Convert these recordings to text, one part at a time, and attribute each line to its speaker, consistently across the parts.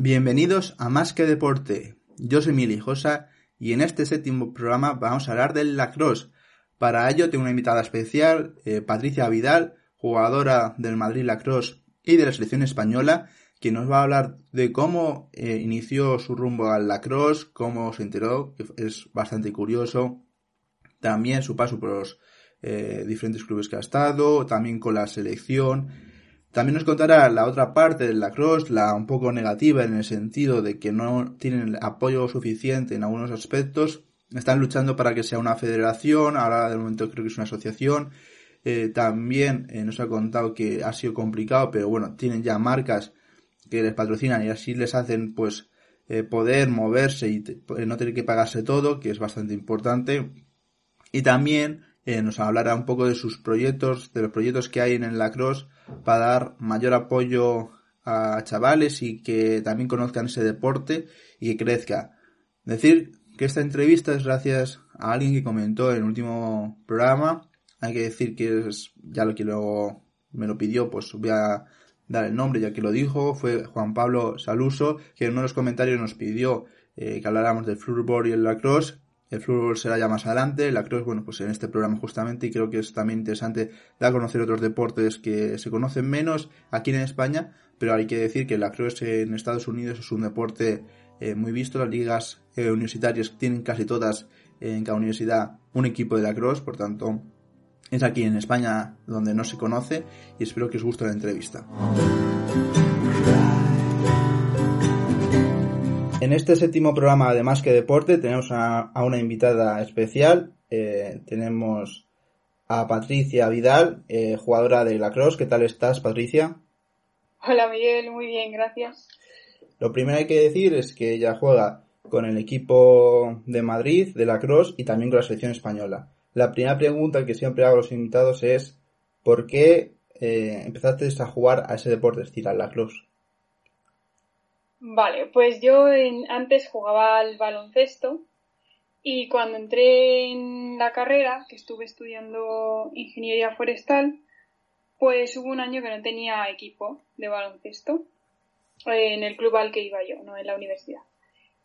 Speaker 1: Bienvenidos a Más que Deporte. Yo soy Mili Josa y en este séptimo programa vamos a hablar del lacrosse. Para ello tengo una invitada especial, eh, Patricia Vidal, jugadora del Madrid Lacrosse y de la selección española, que nos va a hablar de cómo eh, inició su rumbo al lacrosse, cómo se enteró, que es bastante curioso, también su paso por los eh, diferentes clubes que ha estado, también con la selección. También nos contará la otra parte del lacrosse, la un poco negativa en el sentido de que no tienen apoyo suficiente en algunos aspectos. Están luchando para que sea una federación, ahora de momento creo que es una asociación. Eh, también eh, nos ha contado que ha sido complicado, pero bueno, tienen ya marcas que les patrocinan y así les hacen pues poder moverse y no tener que pagarse todo, que es bastante importante. Y también eh, nos hablará un poco de sus proyectos, de los proyectos que hay en el lacrosse para dar mayor apoyo a chavales y que también conozcan ese deporte y que crezca. Decir que esta entrevista es gracias a alguien que comentó en el último programa. Hay que decir que es ya lo que luego me lo pidió, pues voy a dar el nombre ya que lo dijo. Fue Juan Pablo Saluso, que en uno de los comentarios nos pidió eh, que habláramos del floorball y el lacrosse el fútbol será ya más adelante, la cruz, bueno, pues en este programa justamente, y creo que es también interesante dar a conocer otros deportes que se conocen menos aquí en España, pero hay que decir que la cruz en Estados Unidos es un deporte eh, muy visto, las ligas eh, universitarias tienen casi todas en cada universidad un equipo de la cruz, por tanto es aquí en España donde no se conoce y espero que os guste la entrevista. En este séptimo programa de Más que Deporte tenemos a, una invitada especial. Eh, tenemos a Patricia Vidal, eh, jugadora de lacrosse. ¿Qué tal estás, Patricia?
Speaker 2: Hola, Miguel. Muy bien, gracias.
Speaker 1: Lo primero que hay que decir es que ella juega con el equipo de Madrid de lacrosse y también con la selección española. La primera pregunta que siempre hago a los invitados es ¿por qué eh, empezaste a jugar a ese deporte, es decir, al lacrosse?
Speaker 2: Vale, pues yo antes jugaba al baloncesto y cuando entré en la carrera, que estuve estudiando ingeniería forestal, pues hubo un año que no tenía equipo de baloncesto eh, en el club al que iba yo, no en la universidad.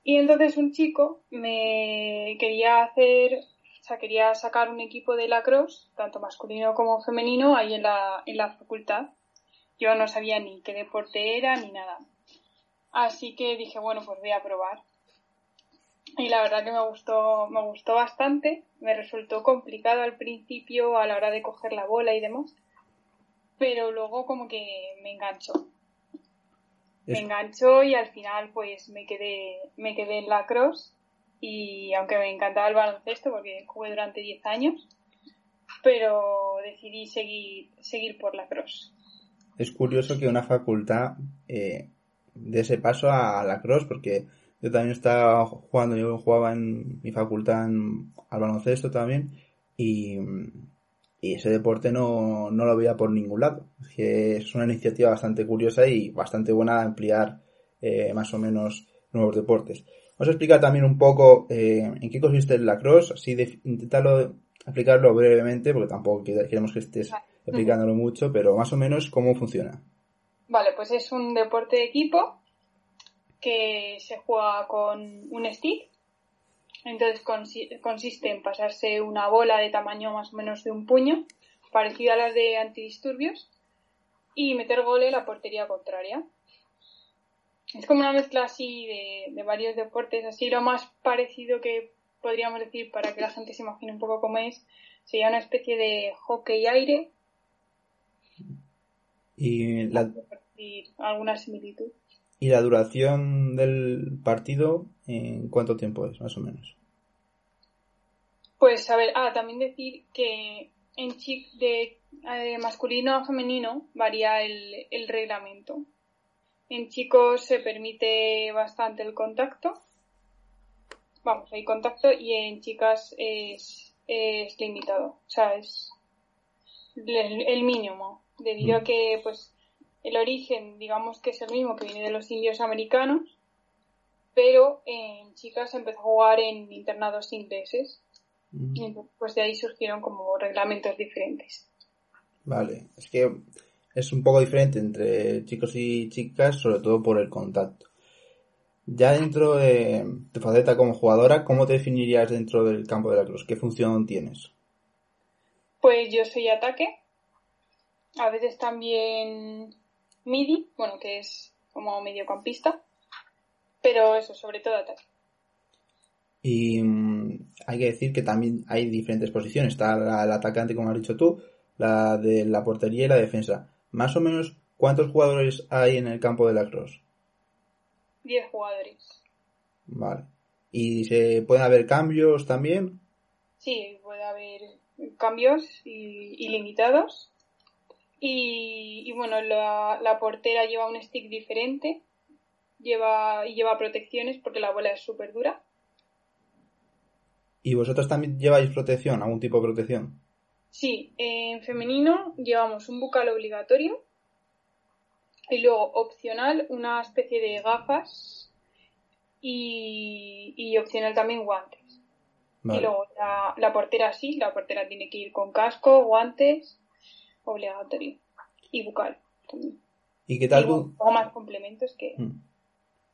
Speaker 2: Y entonces un chico me quería hacer, o sea, quería sacar un equipo de lacrosse, tanto masculino como femenino, ahí en la, en la facultad. Yo no sabía ni qué deporte era ni nada. Así que dije, bueno, pues voy a probar. Y la verdad que me gustó, me gustó bastante. Me resultó complicado al principio a la hora de coger la bola y demás. Pero luego como que me enganchó. Me enganchó y al final pues me quedé, me quedé en la cross. Y aunque me encantaba el baloncesto porque jugué durante 10 años, pero decidí seguir, seguir por la cross.
Speaker 1: Es curioso que una facultad eh, de ese paso a la cross, porque yo también estaba jugando, yo jugaba en mi facultad al baloncesto también, y, ese deporte no, no, lo veía por ningún lado. Es, una iniciativa bastante curiosa y bastante buena de ampliar eh, más o menos nuevos deportes. Vamos a explicar también un poco eh, en qué consiste el lacrosse, así de intentarlo explicarlo brevemente, porque tampoco queremos que estés explicándolo mucho, pero más o menos cómo funciona.
Speaker 2: Vale, pues es un deporte de equipo que se juega con un stick. Entonces consiste en pasarse una bola de tamaño más o menos de un puño, parecida a las de antidisturbios, y meter gol en la portería contraria. Es como una mezcla así de, de varios deportes, así lo más parecido que podríamos decir para que la gente se imagine un poco cómo es, sería una especie de hockey aire.
Speaker 1: Y la,
Speaker 2: alguna similitud.
Speaker 1: ¿Y la duración del partido en cuánto tiempo es, más o menos?
Speaker 2: Pues a ver, ah, también decir que en chic de eh, masculino a femenino varía el, el reglamento. En chicos se permite bastante el contacto. Vamos, hay contacto y en chicas es, es limitado. O sea, es el, el mínimo. Debido a que, pues, el origen, digamos que es el mismo que viene de los indios americanos, pero en chicas se empezó a jugar en internados ingleses. Y pues de ahí surgieron como reglamentos diferentes.
Speaker 1: Vale, es que es un poco diferente entre chicos y chicas, sobre todo por el contacto. Ya dentro de tu faceta como jugadora, ¿cómo te definirías dentro del campo de la cruz? ¿Qué función tienes?
Speaker 2: Pues yo soy ataque, a veces también midi, bueno, que es como mediocampista, pero eso, sobre todo ataque.
Speaker 1: Y mm, hay que decir que también hay diferentes posiciones. Está el atacante, como has dicho tú, la de la portería y la defensa. Más o menos, ¿cuántos jugadores hay en el campo de la cross?
Speaker 2: Diez jugadores.
Speaker 1: Vale. ¿Y se pueden haber cambios también?
Speaker 2: Sí, puede haber cambios ilimitados. Y, y bueno, la, la, portera lleva un stick diferente lleva, y lleva protecciones porque la bola es súper dura.
Speaker 1: ¿Y vosotros también lleváis protección, algún tipo de protección?
Speaker 2: Sí, en femenino llevamos un bucal obligatorio y luego opcional una especie de gafas y, y opcional también guantes. Vale. Y luego la, la, portera sí, la portera tiene que ir con casco, guantes, obligatorio y bucal también.
Speaker 1: ¿Y qué tal?
Speaker 2: O más complementos que...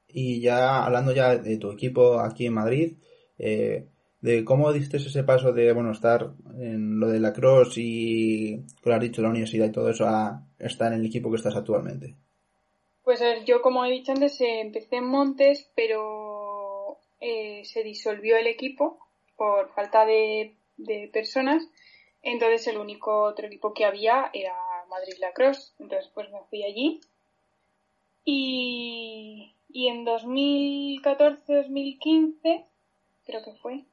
Speaker 1: Y ya hablando ya de tu equipo aquí en Madrid, eh, de cómo diste ese paso de bueno estar en lo de la cross y como has dicho la universidad y todo eso a estar en el equipo que estás actualmente
Speaker 2: pues yo como he dicho antes empecé en Montes pero eh, se disolvió el equipo por falta de, de, personas entonces el único otro equipo que había era Madrid Lacrosse entonces pues me fui allí y, en 2014-2015 creo que fue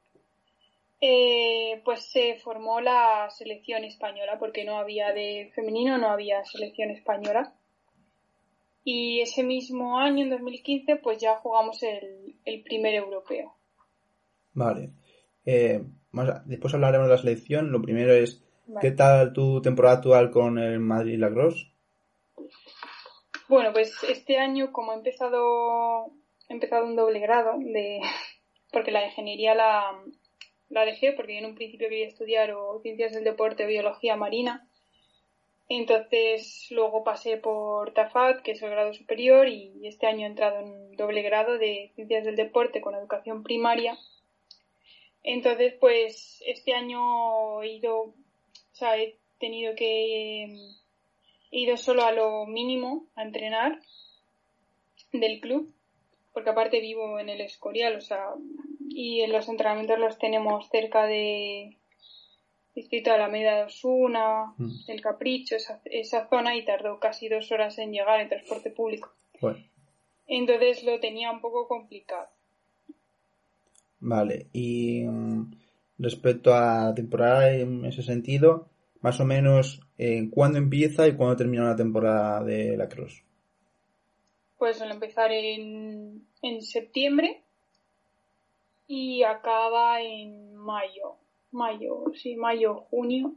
Speaker 2: eh, pues se formó la selección española porque no había de femenino, no había selección española. Y ese mismo año, en 2015, pues ya jugamos el, el primer europeo.
Speaker 1: Vale. Eh, después hablaremos de la selección. Lo primero es, vale. ¿qué tal tu temporada actual con el Madrid Lacrosse?
Speaker 2: Bueno, pues este año, como he empezado, he empezado un doble grado de, porque la ingeniería la, la dejé porque en un principio quería estudiar o ciencias del deporte o biología marina. Entonces luego pasé por TAFAT, que es el grado superior, y este año he entrado en doble grado de ciencias del deporte con educación primaria. Entonces, pues este año he ido, o sea, he tenido que, he ido solo a lo mínimo a entrenar del club, porque aparte vivo en el Escorial, o sea, y en los entrenamientos los tenemos cerca de Distrito de Alameda de Osuna, mm. El Capricho, esa, esa, zona y tardó casi dos horas en llegar en transporte público.
Speaker 1: Bueno.
Speaker 2: Entonces lo tenía un poco complicado.
Speaker 1: Vale, y um, respecto a la temporada en ese sentido, más o menos, eh, ¿cuándo empieza y cuándo termina la temporada de la Cross?
Speaker 2: Pues suele empezar en, en septiembre y acaba en mayo. Mayo, sí, mayo, junio.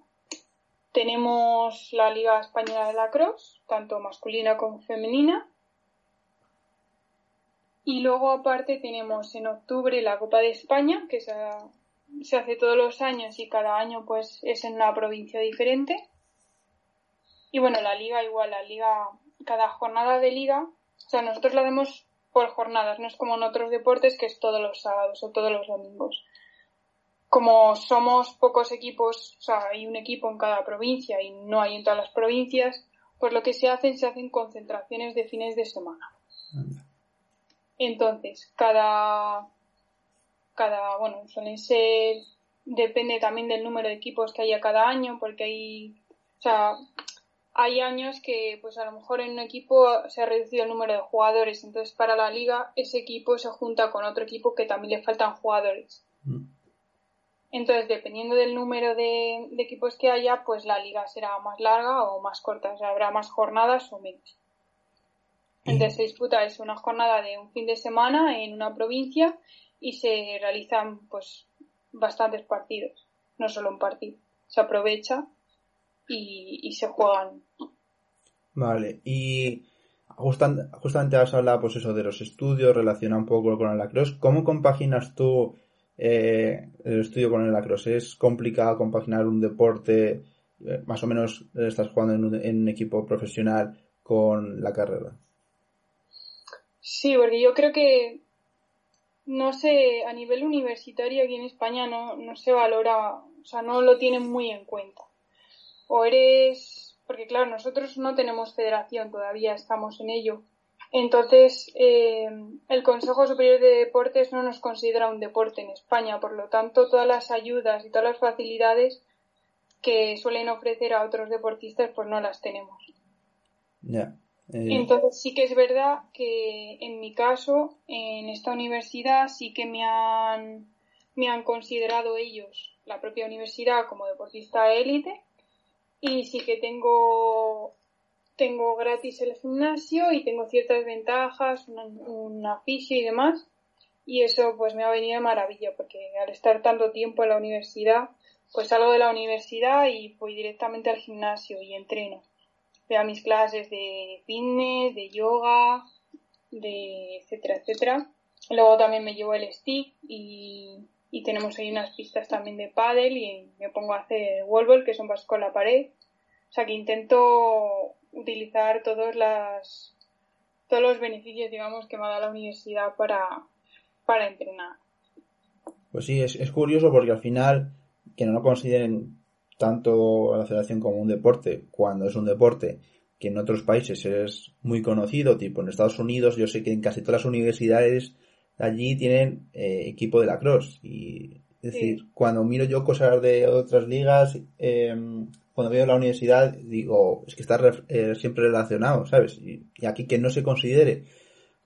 Speaker 2: Tenemos la Liga Española de Lacrosse, tanto masculina como femenina. Y luego aparte tenemos en octubre la Copa de España, que se, hace todos los años y cada año pues es en una provincia diferente. Y bueno, la liga igual, la liga, cada jornada de liga, o sea, nosotros la hacemos por jornadas, no es como en otros deportes que es todos los sábados o todos los domingos. Como somos pocos equipos, o sea, hay un equipo en cada provincia y no hay en todas las provincias, pues lo que se hacen, se hacen concentraciones de fines de semana. Entonces, cada, cada, bueno, suelen ser, depende también del número de equipos que haya cada año, porque hay, o sea, hay años que pues a lo mejor en un equipo se ha reducido el número de jugadores, entonces para la liga ese equipo se junta con otro equipo que también le faltan jugadores. Mm. Entonces, dependiendo del número de, equipos que haya, pues la liga será más larga o más corta, o sea, habrá más jornadas o menos. Entonces se disputa es una jornada de un fin de semana en una provincia y se realizan pues bastantes partidos, no solo un partido. Se aprovecha y, se juegan.
Speaker 1: Vale, y justamente has hablado pues eso de los estudios, relaciona un poco con el lacrosse. ¿Cómo compaginas tú eh, el estudio con el lacrosse? ¿Es complicado compaginar un deporte, eh, más o menos estás jugando en un, en un equipo profesional con la carrera?
Speaker 2: Sí, porque yo creo que, no sé, a nivel universitario aquí en España no, no se valora, o sea, no lo tienen muy en cuenta. O eres, porque claro, nosotros no tenemos federación todavía, estamos en ello. Entonces, eh, el Consejo Superior de Deportes no nos considera un deporte en España, por lo tanto, todas las ayudas y todas las facilidades que suelen ofrecer a otros deportistas, pues no las tenemos.
Speaker 1: Ya.
Speaker 2: Eh, Entonces sí que es verdad que en mi caso, en esta universidad, sí que me han, me han considerado ellos, la propia universidad, como deportista élite y sí que tengo, tengo gratis el gimnasio y tengo ciertas ventajas, un oficio y demás. Y eso pues me ha venido de maravilla porque al estar tanto tiempo en la universidad, pues salgo de la universidad y voy directamente al gimnasio y entreno a mis clases de fitness, de yoga, de etcétera, etcétera. Luego también me llevo el stick y, tenemos ahí unas pistas también de paddle y me pongo a hacer wall que son un con la pared. O sea que intento utilizar todos las todos los beneficios digamos que me da la universidad para, para entrenar.
Speaker 1: Pues sí, es, es curioso porque al final que no lo consideren tanto a la federación como un deporte, cuando es un deporte que en otros países es muy conocido, tipo en Estados Unidos, yo sé que en casi todas las universidades allí tienen eh, equipo de lacrosse. Y, es decir, cuando miro yo cosas de otras ligas, em, cuando veo la universidad, digo, es que está eh, siempre relacionado, ¿sabes? Y, aquí que no se considere,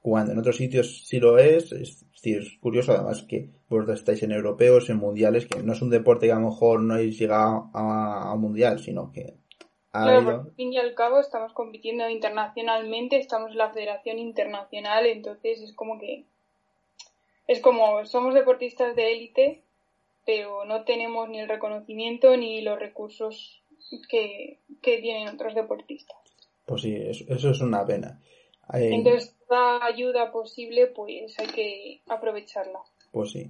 Speaker 1: cuando en otros sitios sí lo es, es es curioso además que vosotros estáis en europeos, en mundiales, que no es un deporte que a lo mejor no habéis llegado a, un mundial, sino que
Speaker 2: Claro, al fin y al cabo estamos compitiendo internacionalmente, estamos en la Federación Internacional, entonces es como que es como somos deportistas de élite, pero no tenemos ni el reconocimiento ni los recursos que, tienen otros deportistas.
Speaker 1: Pues sí, eso, es una pena.
Speaker 2: Entonces, toda ayuda posible, pues hay que aprovecharla.
Speaker 1: Pues sí.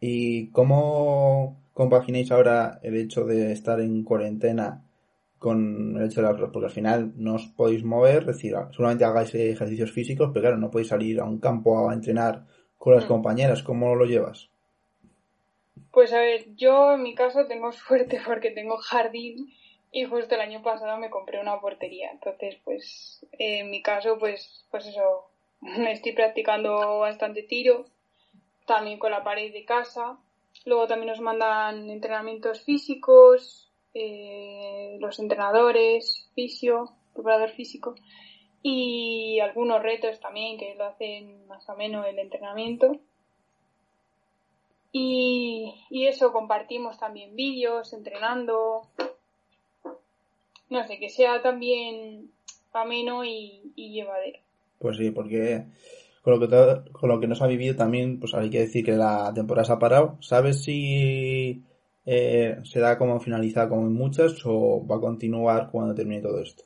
Speaker 1: ¿Y cómo compagináis ahora el hecho de estar en cuarentena con el hecho de la cross? Porque al final no os podéis mover, es decir, solamente hagáis ejercicios físicos, pero claro, no podéis salir a un campo a entrenar con las mm. compañeras. ¿Cómo lo llevas?
Speaker 2: Pues a ver, yo en mi caso tengo suerte porque tengo jardín y justo el año pasado me compré una portería. Entonces, pues en mi caso, pues, pues eso, me estoy practicando bastante tiro, también con la pared de casa. Luego también nos mandan entrenamientos físicos, eh, los entrenadores, fisio, preparador físico y algunos retos también que lo hacen más o menos el entrenamiento. Y, y eso, compartimos también vídeos, entrenando. No sé, que sea también ameno y, y llevadero.
Speaker 1: Pues sí, porque con lo que con lo que nos ha vivido también, pues hay que decir que la temporada se ha parado. ¿Sabes si eh, se da como finalizada como en muchas o va a continuar cuando termine todo esto?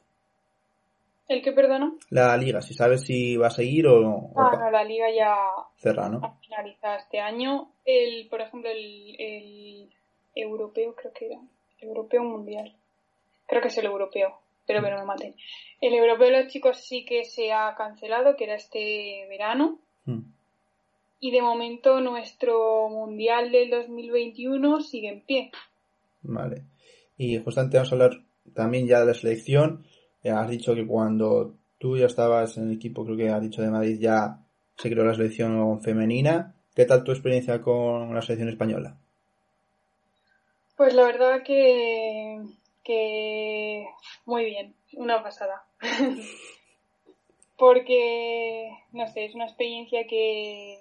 Speaker 2: ¿El que perdona?
Speaker 1: La liga, si sabes si va a seguir o no.
Speaker 2: Ah, no, la liga ya
Speaker 1: cerra, ¿no?
Speaker 2: ha finalizado este año. El, por ejemplo, el, el europeo creo que era. Europeo mundial. Creo que es el europeo pero que no me maten. El europeo de los chicos sí que se ha cancelado, que era este verano. Hmm. Y de momento nuestro mundial del 2021 sigue en pie.
Speaker 1: Vale. Y justamente vamos a hablar también ya de la selección. has dicho que cuando tú ya estabas en el equipo, creo que has dicho de Madrid, ya se creó la selección femenina. ¿Qué tal tu experiencia con la selección española?
Speaker 2: Pues la verdad que que muy bien, una pasada. Porque, no sé, es una experiencia que,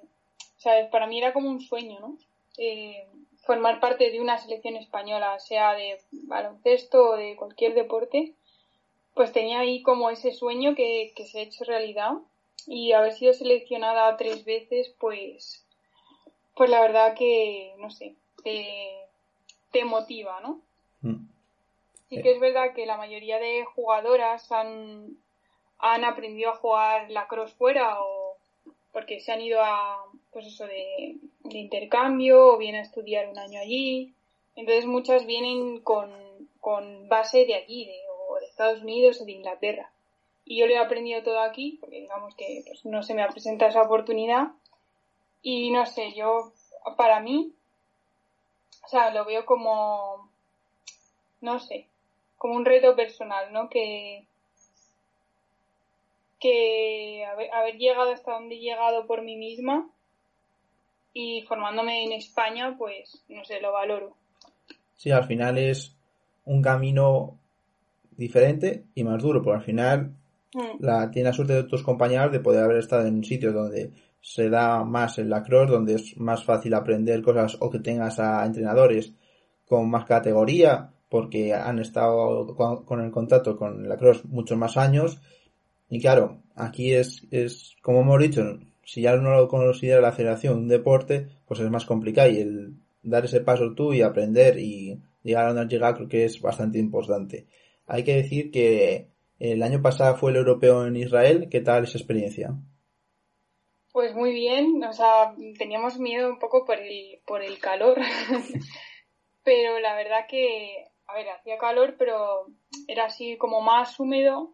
Speaker 2: ¿sabes? Para mí era como un sueño, ¿no? Eh, formar parte de una selección española, sea de baloncesto o de cualquier deporte, pues tenía ahí como ese sueño que, se ha hecho realidad y haber sido seleccionada tres veces, pues, pues la verdad que, no sé, te, te motiva, ¿no? Mm. Sí que es verdad que la mayoría de jugadoras han, han aprendido a jugar la cross fuera o porque se han ido a, pues eso, de, de intercambio o vienen a estudiar un año allí. Entonces muchas vienen con, con base de allí, de, o de Estados Unidos o de Inglaterra. Y yo lo he aprendido todo aquí, porque digamos que pues, no se me ha presentado esa oportunidad. Y no sé, yo, para mí, o sea, lo veo como, no sé, como un reto personal, ¿no? Que, que haber, llegado hasta donde he llegado por mí misma y formándome en España, pues, no sé, lo valoro.
Speaker 1: Sí, al final es un camino diferente y más duro, porque al final mm. la, tiene la suerte de tus compañeros de poder haber estado en un sitio donde se da más el lacrosse, donde es más fácil aprender cosas o que tengas a entrenadores con más categoría, porque han estado con, el contacto con el lacrosse muchos más años. Y claro, aquí es, es, como hemos dicho, si ya no lo considera la federación un deporte, pues es más complicado y el dar ese paso tú y aprender y llegar a donde has llegado creo que es bastante importante. Hay que decir que el año pasado fue el europeo en Israel. ¿Qué tal esa experiencia?
Speaker 2: Pues muy bien, o sea, teníamos miedo un poco por el, por el calor, pero la verdad que, a ver, hacía calor, pero era así como más húmedo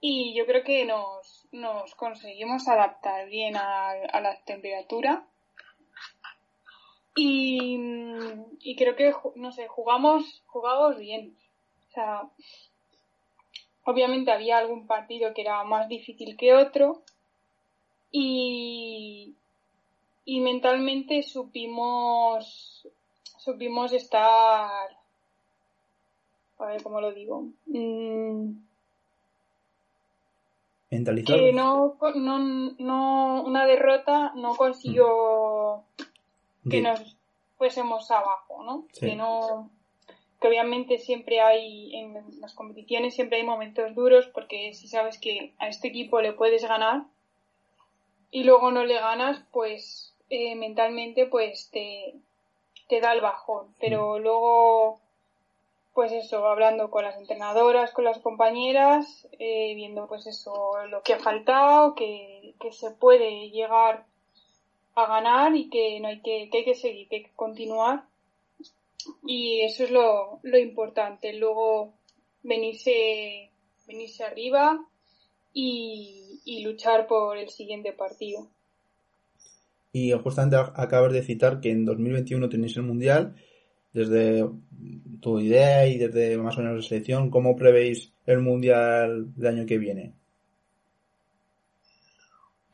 Speaker 2: y yo creo que nos, nos conseguimos adaptar bien a, la temperatura. Y, y, creo que, no sé, jugamos, jugamos bien. O sea, obviamente había algún partido que era más difícil que otro, y, y mentalmente supimos, supimos estar, a ver cómo lo digo, mm, que no, no, no, una derrota no consiguió mm. que nos fuésemos abajo, ¿no? Que no, que obviamente siempre hay, en las competiciones siempre hay momentos duros porque si sabes que a este equipo le puedes ganar, y luego no le ganas, pues eh, mentalmente pues te, te da el bajón. Pero mm. luego, pues eso, hablando con las entrenadoras, con las compañeras, eh, viendo pues eso, lo que ha faltado, que, que se puede llegar a ganar y que no hay que, que hay que seguir, que hay que continuar. Y eso es lo, lo importante. Luego venirse, venirse arriba, y, luchar por el siguiente partido.
Speaker 1: Y justamente acabas de citar que en 2021 tenéis el Mundial. Desde tu idea y desde más o menos la selección, ¿cómo prevéis el Mundial del año que viene?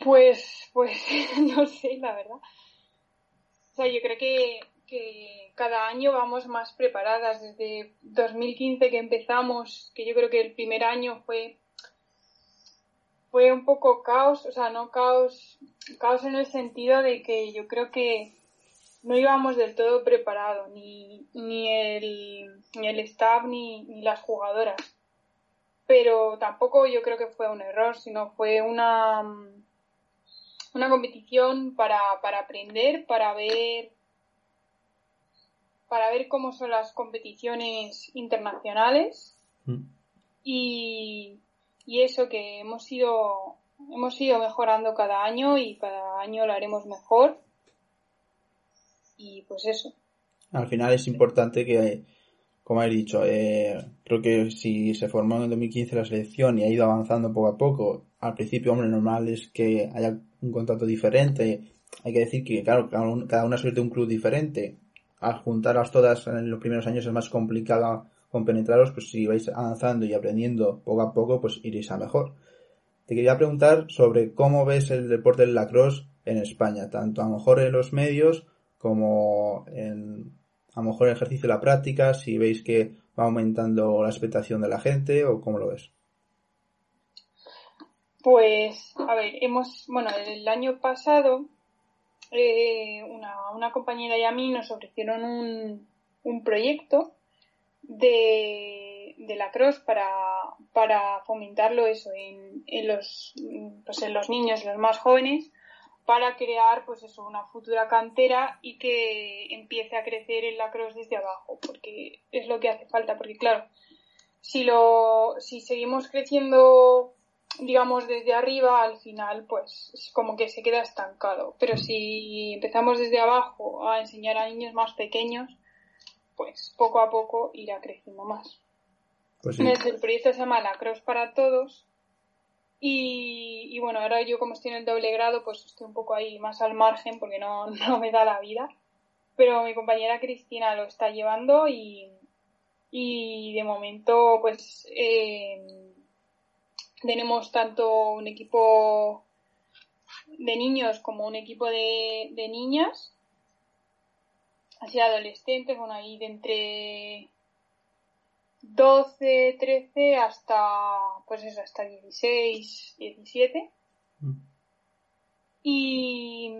Speaker 2: Pues, pues, no sé, la verdad. O sea, yo creo que, que cada año vamos más preparadas. Desde 2015 que empezamos, que yo creo que el primer año fue fue un poco caos, o sea, no caos, caos en el sentido de que yo creo que no íbamos del todo preparados, ni, ni, el, ni el staff ni, ni las jugadoras. Pero tampoco yo creo que fue un error, sino fue una, una competición para, para aprender, para ver para ver cómo son las competiciones internacionales mm. y, y eso que hemos ido hemos ido mejorando cada año y cada año lo haremos mejor y pues eso.
Speaker 1: Al final es importante que como he dicho eh, creo que si se formó en el 2015 la selección y ha ido avanzando poco a poco al principio hombre normal es que haya un contrato diferente. Hay que decir que claro cada una suerte de un club diferente. Al juntarlas todas en los primeros años es más complicado penetraros, pues si vais avanzando y aprendiendo poco a poco, pues iréis a mejor. Te quería preguntar sobre cómo ves el deporte del lacrosse en España, tanto a lo mejor en los medios como en a lo mejor el ejercicio de la práctica, si veis que va aumentando la expectación de la gente o cómo lo ves.
Speaker 2: Pues, a ver, hemos, bueno, el año pasado eh, una, una, compañera y a mí nos ofrecieron un, un proyecto de, de la cross para, para fomentarlo eso en, en, los, pues en los niños, los más jóvenes, para crear pues eso, una futura cantera y que empiece a crecer en la cross desde abajo, porque es lo que hace falta, porque claro, si lo, si seguimos creciendo digamos desde arriba al final pues es como que se queda estancado. Pero si empezamos desde abajo a enseñar a niños más pequeños pues poco a poco irá creciendo más. Pues el proyecto se llama La Cross para Todos y, bueno, ahora yo como estoy en el doble grado, pues estoy un poco ahí más al margen porque no, no me da la vida. Pero mi compañera Cristina lo está llevando y, y de momento pues eh, tenemos tanto un equipo de niños como un equipo de, de niñas, así adolescentes, bueno, ahí de entre 12, 13 hasta, pues eso, hasta 16, 17. Mm. Y,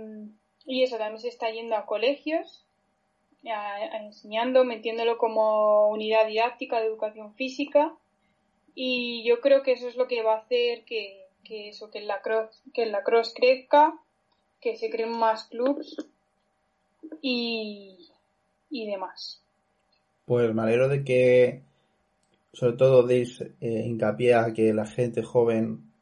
Speaker 2: y eso también se está yendo a colegios, enseñando, metiéndolo como unidad didáctica de educación física. Y yo creo que eso es lo que va a hacer que, que eso, que la cross, que la cross crezca, que se creen más clubs y, y demás.
Speaker 1: Pues me alegro de que sobre todo deis eh, hincapié a que la gente joven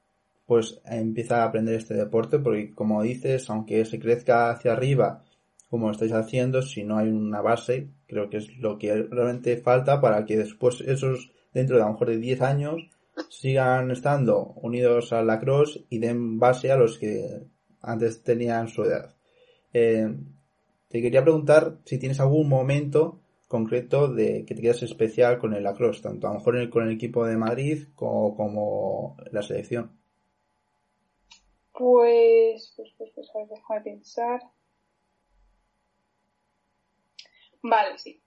Speaker 1: pues empieza a aprender este deporte porque como dices, aunque se crezca hacia arriba como estáis haciendo, si no hay una base, creo que es lo que realmente falta para que después esos dentro de a lo mejor de 10 años sigan estando unidos a la cross y den base a los que antes tenían su edad. Eh, te quería preguntar si tienes algún momento concreto de que te quedas especial con el lacrosse, tanto a lo mejor con el equipo de Madrid como, como la selección?
Speaker 2: Pues, pues, pues, pues, a ver, déjame pensar. Vale, sí.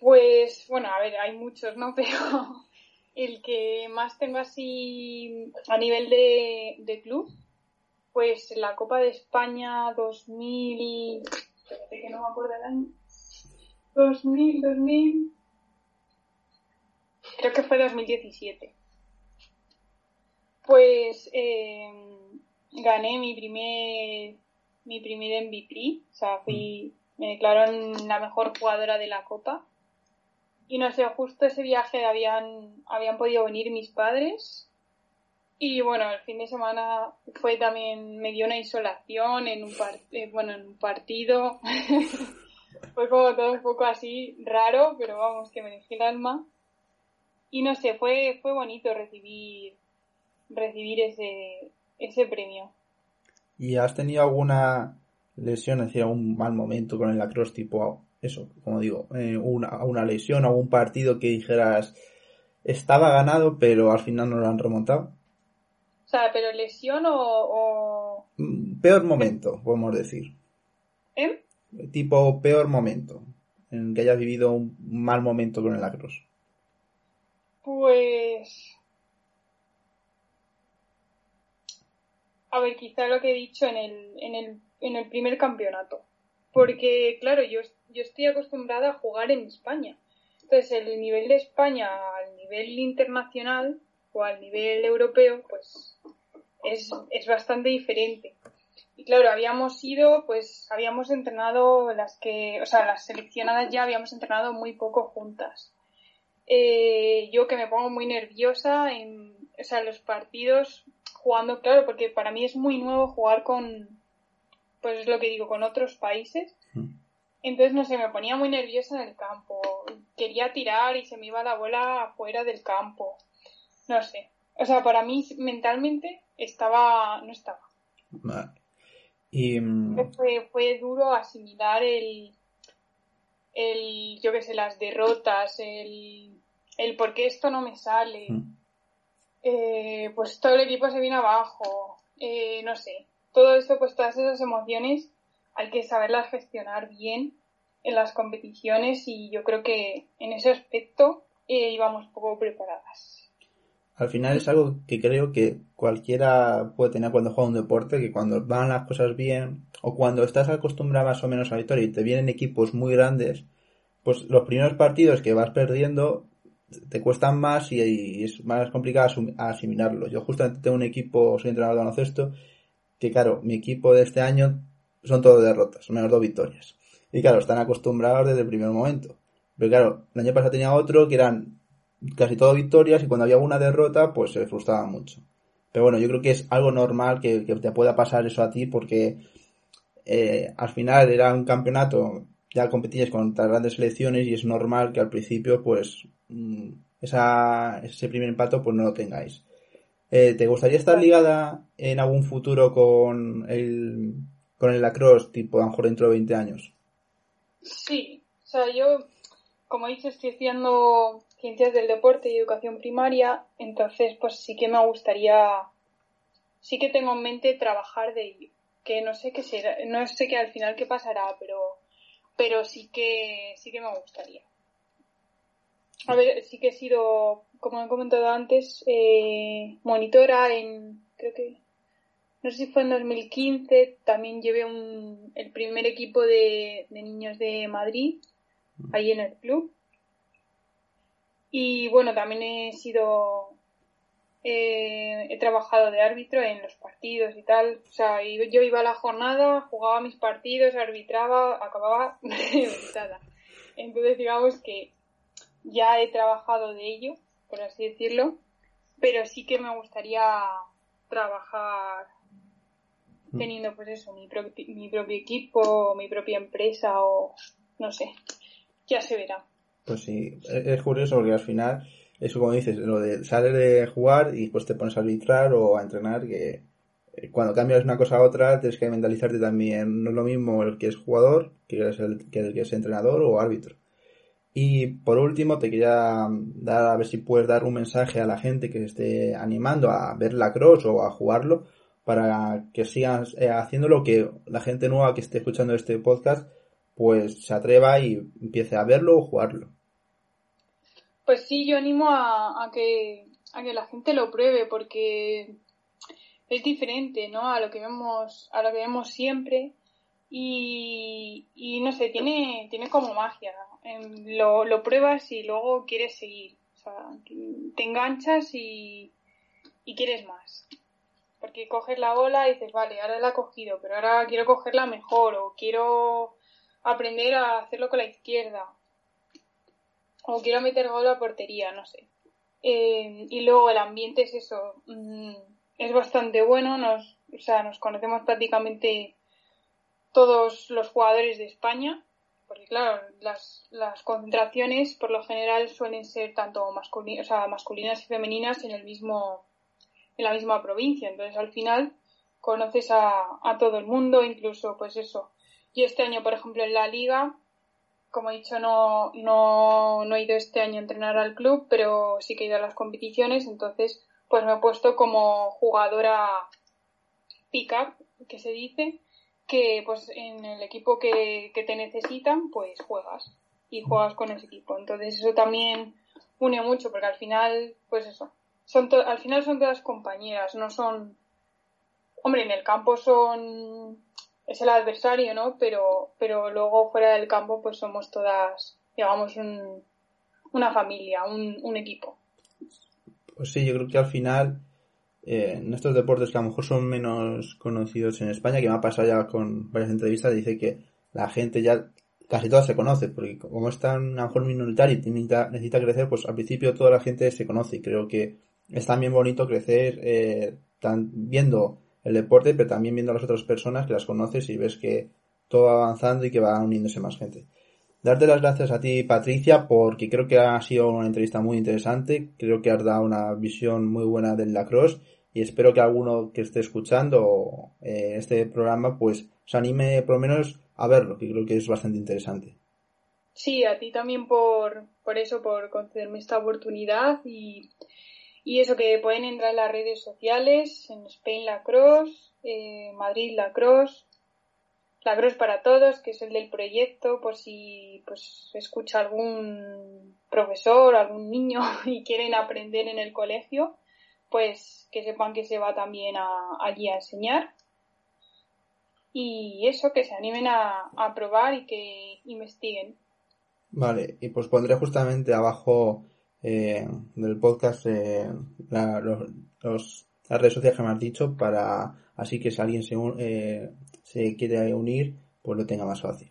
Speaker 2: Pues, bueno, a ver, hay muchos, ¿no? Pero el que más tengo así a nivel de, de club, pues la Copa de España 2000, espérate que no me acuerdo el año, 2000, 2000. Creo que fue 2017. Pues eh, gané mi primer mi primer MVP, o sea, fui me declararon la mejor jugadora de la Copa. Y no sé, justo ese viaje habían habían podido venir mis padres. Y bueno, el fin de semana fue también me dio una insolación en un eh, bueno, en un partido. fue como todo un poco así raro, pero vamos, que me dejé el alma. Y no sé, fue, fue bonito recibir, recibir ese, ese premio.
Speaker 1: ¿Y has tenido alguna lesión, es decir, algún mal momento con el lacrosse tipo, eso, como digo, eh, una, una lesión, algún partido que dijeras estaba ganado, pero al final no lo han remontado?
Speaker 2: O sea, pero lesión o... o...
Speaker 1: Mm, peor momento, podemos decir. ¿Eh? Tipo peor momento en que hayas vivido un mal momento con el lacrosse?
Speaker 2: Pues... A ver, quizá lo que he dicho en el, en el, en el primer campeonato. Porque, claro, yo, yo estoy acostumbrada a jugar en España. Entonces, el nivel de España al nivel internacional o al nivel europeo, pues es, es bastante diferente. Claro, habíamos ido, pues habíamos entrenado las que, o sea, las seleccionadas ya habíamos entrenado muy poco juntas. Eh, yo que me pongo muy nerviosa en, o sea, los partidos jugando, claro, porque para mí es muy nuevo jugar con, pues es lo que digo, con otros países. Mm. Entonces, no sé, me ponía muy nerviosa en el campo. Quería tirar y se me iba la bola afuera del campo. No sé. O sea, para mí mentalmente estaba, no estaba. Y... Mm, fue, fue duro asimilar el, el, yo qué sé, las derrotas, el, el por qué esto no me sale. Mm. Eh, pues todo el equipo se viene abajo, eh, no sé. Todo esto, pues todas esas emociones hay que saberlas gestionar bien en las competiciones y yo creo que en ese aspecto eh, íbamos poco preparadas.
Speaker 1: Al final es algo que creo que cualquiera puede tener cuando juega un deporte, que cuando van las cosas bien o cuando estás acostumbrado más o menos a la victoria y te vienen equipos muy grandes, pues los primeros partidos que vas perdiendo te cuestan más y, es más complicado asimilarlo. Yo justamente tengo un equipo, soy entrenador de baloncesto, que claro, mi equipo de este año son todos derrotas, menos dos victorias. Y claro, están acostumbrados desde el primer momento. Pero claro, el año pasado tenía otro que eran casi todo victorias y cuando había una derrota pues se frustraba mucho. Pero bueno, yo creo que es algo normal que, te pueda pasar eso a ti porque eh, al final era un campeonato, ya competías contra grandes selecciones y es normal que al principio pues mm, esa, ese primer impacto pues no lo tengáis. Eh, ¿Te gustaría estar ligada en algún futuro con el, con el lacrosse, tipo a lo mejor dentro de 20 años?
Speaker 2: Sí, o sea, yo, como dices, estoy haciendo ciencias del deporte y educación primaria, entonces pues sí que me gustaría, sí que tengo en mente trabajar de ello, que no sé qué será, no sé qué al final qué pasará, pero, pero sí que, sí que me gustaría. A ver, sí que he sido, como he comentado antes, eh, monitora en, creo que, no sé si fue en 2015, también llevé un, el primer equipo de, de niños de Madrid, ahí en el club. Y bueno, también he sido, eh, he trabajado de árbitro en los partidos y tal. O sea, yo iba a la jornada, jugaba mis partidos, arbitraba, acababa reventada. Entonces digamos que ya he trabajado de ello, por así decirlo, pero sí que me gustaría trabajar mm. teniendo pues eso, mi, mi propio equipo, mi propia empresa o no sé, ya se verá.
Speaker 1: Pues sí, es curioso porque al final, eso como dices, lo de sales de jugar y después te pones a arbitrar o a entrenar, que eh, cuando cambias una cosa a otra tienes que mentalizarte también. No es lo mismo el que es jugador que, es el, que es entrenador o árbitro. Y por último, te quería dar a ver si puedes dar un mensaje a la gente que esté animando a ver la cross o a jugarlo para que sigan eh, haciendo lo que la gente nueva que esté escuchando este podcast pues se atreva y empiece a verlo o jugarlo.
Speaker 2: Pues sí, yo animo a, que, a que la gente lo pruebe porque es diferente, ¿no? A lo que vemos, a lo que vemos siempre y, y no sé, tiene, tiene como magia. Lo, lo pruebas y luego quieres seguir. O sea, te enganchas y, y quieres más. Porque coges la bola y dices, vale, ahora la he cogido, pero ahora quiero cogerla mejor o quiero aprender a hacerlo con la izquierda o quiero meter gol a portería, no sé. Eh, y luego el ambiente es eso, mm, es bastante bueno, nos, o sea, nos conocemos prácticamente todos los jugadores de España, porque claro, las, las concentraciones por lo general suelen ser tanto masculinas, o sea, masculinas y femeninas en el mismo, en la misma provincia, entonces al final conoces a, a todo el mundo, incluso pues eso. Yo este año, por ejemplo, en la liga, como he dicho, no, no, no he ido este año a entrenar al club, pero sí que he ido a las competiciones, entonces pues me he puesto como jugadora pick-up, que se dice, que pues en el equipo que, que te necesitan, pues juegas y juegas con ese equipo. Entonces eso también une mucho, porque al final, pues eso, son al final son todas compañeras, no son, hombre, en el campo son es el adversario, ¿no? Pero, pero luego fuera del campo pues somos todas, digamos, un, una familia, un, equipo.
Speaker 1: Pues sí, yo creo que al final eh, en estos deportes que a lo mejor son menos conocidos en España, que me ha pasado ya con varias entrevistas, dice que la gente ya casi toda se conoce, porque como es tan a lo mejor minoritario y necesita, necesita crecer, pues al principio toda la gente se conoce y creo que es también bonito crecer eh, viendo el deporte, pero también viendo a las otras personas que las conoces y ves que todo va avanzando y que va uniéndose más gente. Darte las gracias a ti, Patricia, porque creo que ha sido una entrevista muy interesante. Creo que has dado una visión muy buena del lacrosse y espero que alguno que esté escuchando eh, este programa pues se anime por lo menos a verlo, que creo que es bastante interesante.
Speaker 2: Sí, a ti también por, por eso, por concederme esta oportunidad y y eso que pueden entrar en las redes sociales, en Spain Lacrosse, eh, Madrid Lacrosse, Lacrosse para todos, que es el del proyecto, por si pues escucha algún profesor, algún niño y quieren aprender en el colegio, pues que sepan que se va también allí a enseñar. Y eso, que se animen a, probar y que investiguen.
Speaker 1: Vale, y pues pondré justamente abajo eh, del podcast eh, los, las redes sociales que me has dicho para así que si alguien se, eh, se quiere unir, pues lo tenga más fácil.